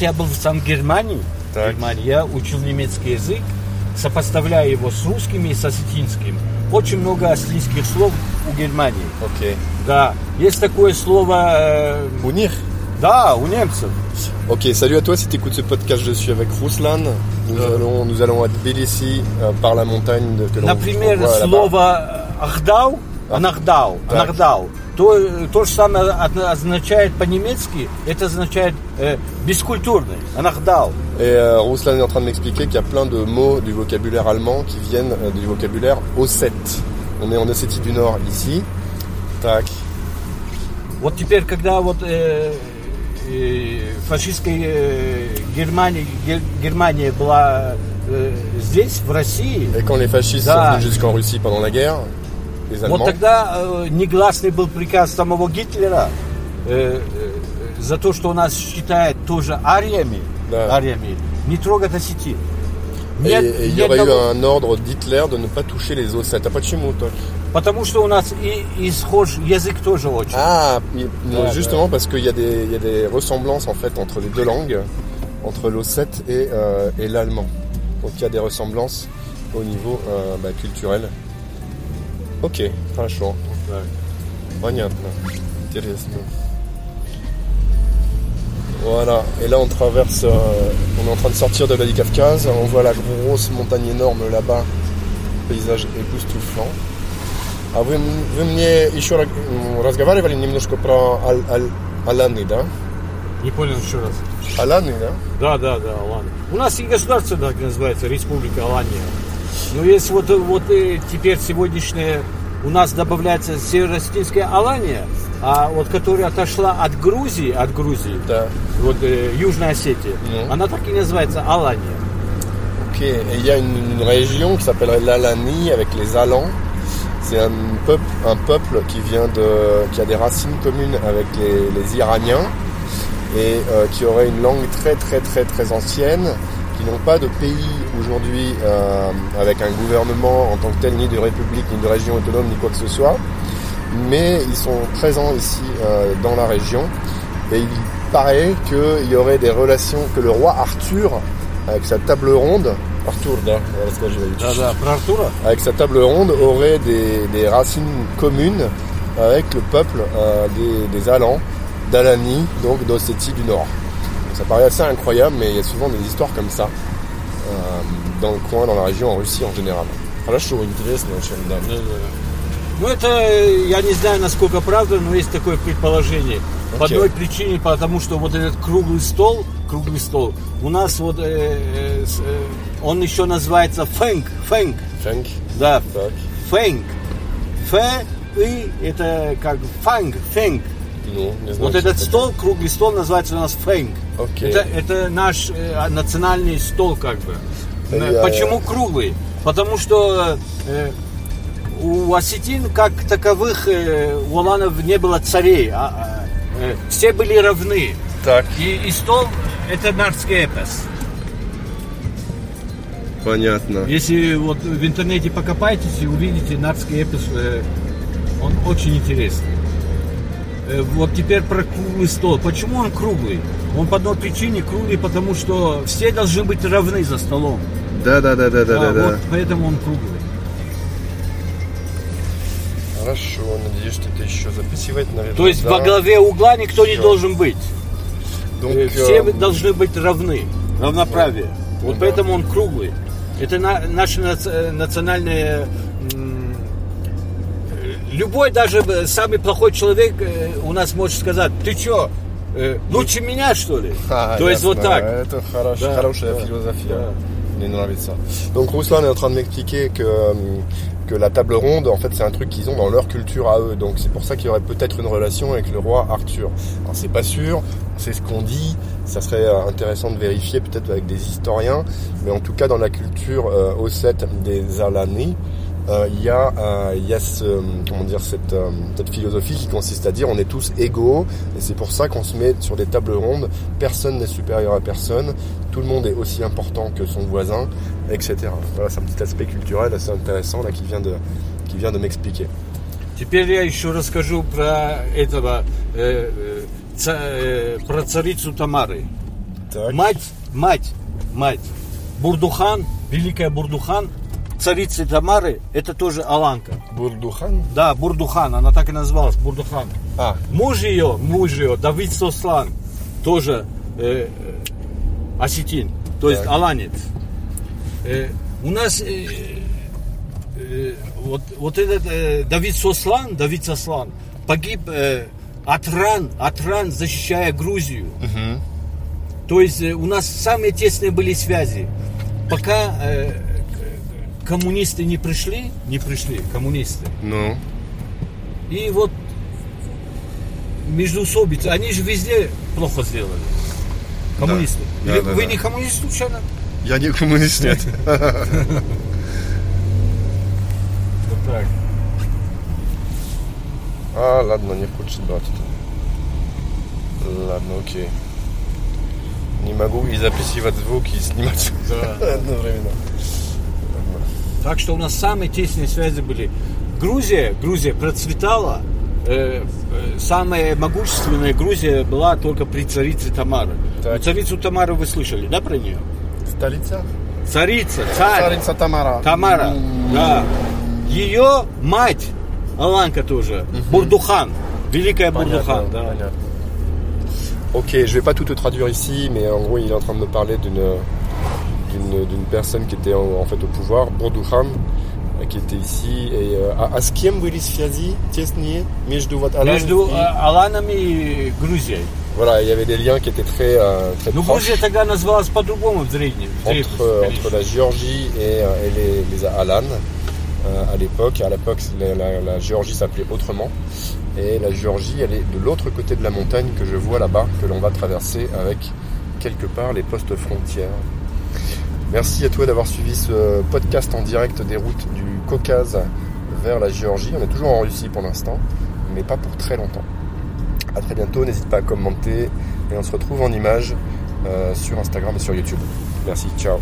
я был сам в Германии, Так. Германии, я учил немецкий язык, сопоставляя его с русским и с осетинским. Очень много осетинских слов у Германии. Ok. Да, есть такое слово, э, Mounir да, у немцев. Ok, salut à toi, si tu écoutes ce podcast, je suis avec Ruslan. Nous, allons, nous allons à Tbilissi euh, par la montagne de, que l'on Например, слово «ахдау», «анагдау», Так. «анагдау», то, то же самое от- означает по-немецки, это означает э, бескультурный, «анагдау». Et euh, Ruslan est en train de m'expliquer qu'il y a plein de mots du vocabulaire allemand qui viennent euh, du vocabulaire ossète. On est en Ossétie du Nord ici. Tac. Вот теперь, когда вот э, э, фашистская э, Германия, Гер- Германия была э, здесь, в России, Et quand les fascistes Да. sont venus jusqu'en Russie pendant la guerre, les вот Allemands, тогда э, негласный был приказ самого Гитлера э, э, за то, что у нас считают тоже ариями, Да. ариями не трогать осетин. et Нет- et il y нет aurait eu того- un ordre d'Hitler de ne pas toucher les Ossettes. T'as pas de chez moi, toi Потому что у нас и, и схож язык тоже очень. Ah, il- non, Ouais, justement parce qu'il y, a des- il y a des ressemblances en fait entre les deux langues, entre l'ossète et, euh, et l'allemand. Donc il y a des ressemblances au niveau euh, bah, culturel. Ok, хорошо. Понятно. Интересно. Voilà, et là on traverse, euh, on est en train de sortir de Vladikavkaz, on voit la grosse montagne énorme là-bas, paysage époustouflant. А вы, м- вы мне еще ра- м, разговаривали немножко про Аль- Аль- Аланы, да? Не понял еще раз. Аланы, да? Да, да, да, Алания. У нас и государство так называется, Республика Алания. Но есть вот, вот э, теперь сегодняшняя, у нас добавляется северо-осетинская Алания, а вот которая отошла от Грузии, от Грузии, Да. вот э, Южная Осетия, Mhm. она так и называется Алания. Ok, et il y a une, une région qui s'appelle l'Alani avec les Alans. C'est un peuple, un peuple qui vient de, qui a des racines communes avec les, les Iraniens et euh, qui aurait une langue très très très très ancienne, qui n'ont pas de pays aujourd'hui avec un gouvernement en tant que tel, ni de république, ni de région autonome, ni quoi que ce soit, mais ils sont présents ici dans la région. Et il paraît qu'il y aurait des relations, que le roi Arthur, avec sa table ronde, Arthur, avec sa table ronde, aurait des, des racines communes avec le peuple des, Alans, d'Alanie, donc d'Ossétie du Nord. Ça paraît assez incroyable, mais il y a souvent des histoires comme ça euh, dans le coin, dans la région, en Russie en général. Хорошо, интересно очень, да. Ну, это, э, я не знаю, насколько правда, но есть такое предположение. По Окей. одной причине, потому что вот этот круглый стол, круглый стол, у нас вот, э, э, э, он еще называется фэнк, фэнк, Funk, да, так, фэнк. Ф, и, это как фанк, фэнк. Ну, не знаю. Вот этот это. стол, круглый стол, называется у нас фэнк. Окей. Это, это наш э, национальный стол, как бы. Э, Я- Почему круглый? Потому что э, у осетин, как таковых, э, у аланов не было царей. а, а, э, все были равны. Так, И, и стол – это нардский эпос. понятно. Если вот в интернете покопаетесь и увидите нардский эпос, э, он очень интересный. Э, Вот теперь про круглый стол. Почему он круглый? Он по одной причине круглый, потому что все должны быть равны за столом. Да, да, да, да, да, да, да. вот поэтому он круглый. Хорошо, надеюсь, что это еще записывать, наверное. То есть да. во главе угла никто не Всё. должен быть. Donc, Э, Все euh, должны быть равны. Равноправие. Вот Да. поэтому он круглый. Это на- наше э, национальное... м, э, Любой, даже э, самый плохой человек э, у нас может сказать, ты что, лучше меня, что ли? Ah, То есть вот ясно. так. Это хорош- Да, хорошая да, philosophie. да. hein. Мне нравится. Donc Ruslan est en train de m'expliquer que, euh, que la table ronde, en fait, c'est un truc qu'ils ont dans leur culture à eux. Donc c'est pour ça qu'il y aurait peut-être une relation avec le roi Arthur. Alors c'est pas sûr, c'est ce qu'on dit. Ça serait euh, intéressant de vérifier peut-être avec des historiens. Mais en tout cas, dans la culture euh, ossète des Alani, euh, il y a, euh, il y a ce, comment dire, cette, euh, cette philosophie qui consiste à dire on est tous égaux et c'est pour ça qu'on se met sur des tables rondes. Personne n'est supérieur à personne. Tout le monde est aussi important que son voisin, etc. Voilà, c'est un petit aspect culturel assez intéressant là qui vient de, qui vient de m'expliquer. Теперь я еще расскажу про этого, э, э, ца- э, про царицу Тамары. Так. Мать, мать, мать. Бурдухан, великая Бурдухан, царица Тамары, это тоже Аланка. Бурдухан Да, Бурдухан, она так и называлась, Бурдухан. А, Муж ее, муж ее, Давид Сослан, тоже э, э, осетин, то есть Так. аланец. Э, у нас э, э, вот, вот этот э, Давид Сослан, Давид Сослан погиб э, от ран, от ран, защищая Грузию. То есть э, у нас самые тесные были связи. Пока э, коммунисты не пришли, не пришли коммунисты, ну. и вот междоусобицы, они же везде плохо сделали. Коммунисты. Да, Или да, вы да. не коммунист случайно? Я не коммунист, нет. Вот так. А, ладно, не хочет брать это. Ладно, окей. Не могу и записывать звук, и снимать Да. одновременно. Так что у нас самые тесные связи были. Грузия, Грузия процветала. э, э, самая могущественная Грузия была только при царице Тамары. Так. Царицу Тамару вы слышали, да, про нее? Столица? Царица, царь. Царица Тамара. Тамара, да. Ее мать, Аланка тоже, Бурдухан, великая Бурдухан, Понятно, да. понятно. Ok, je vais pas tout te traduire ici, mais en gros, il est en train de me parler d'une d'une d'une personne qui était en, en fait au pouvoir, Bourdouhan, euh, qui était ici. Et euh, а, а с кем были связи тесные между вот Алан Между и- э, Аланами и Грузией. Voilà, il y avait des liens qui étaient très euh, très Ну, proches Грузия тогда называлась по-другому в древнем. в древности, entre euh, конечно. entre la Géorgie et, euh, et les, les Alan euh, à l'époque. À l'époque, la, la- la Géorgie s'appelait autrement. Et la Géorgie, elle est de l'autre côté de la montagne que je vois là-bas, que l'on va traverser avec quelque part les postes frontières. Merci à toi d'avoir suivi ce podcast en direct des routes du Caucase vers la Géorgie. On est toujours en Russie pour l'instant, mais pas pour très longtemps. À très bientôt, n'hésite pas à commenter et on se retrouve en images euh, sur Instagram et sur YouTube. Merci, ciao.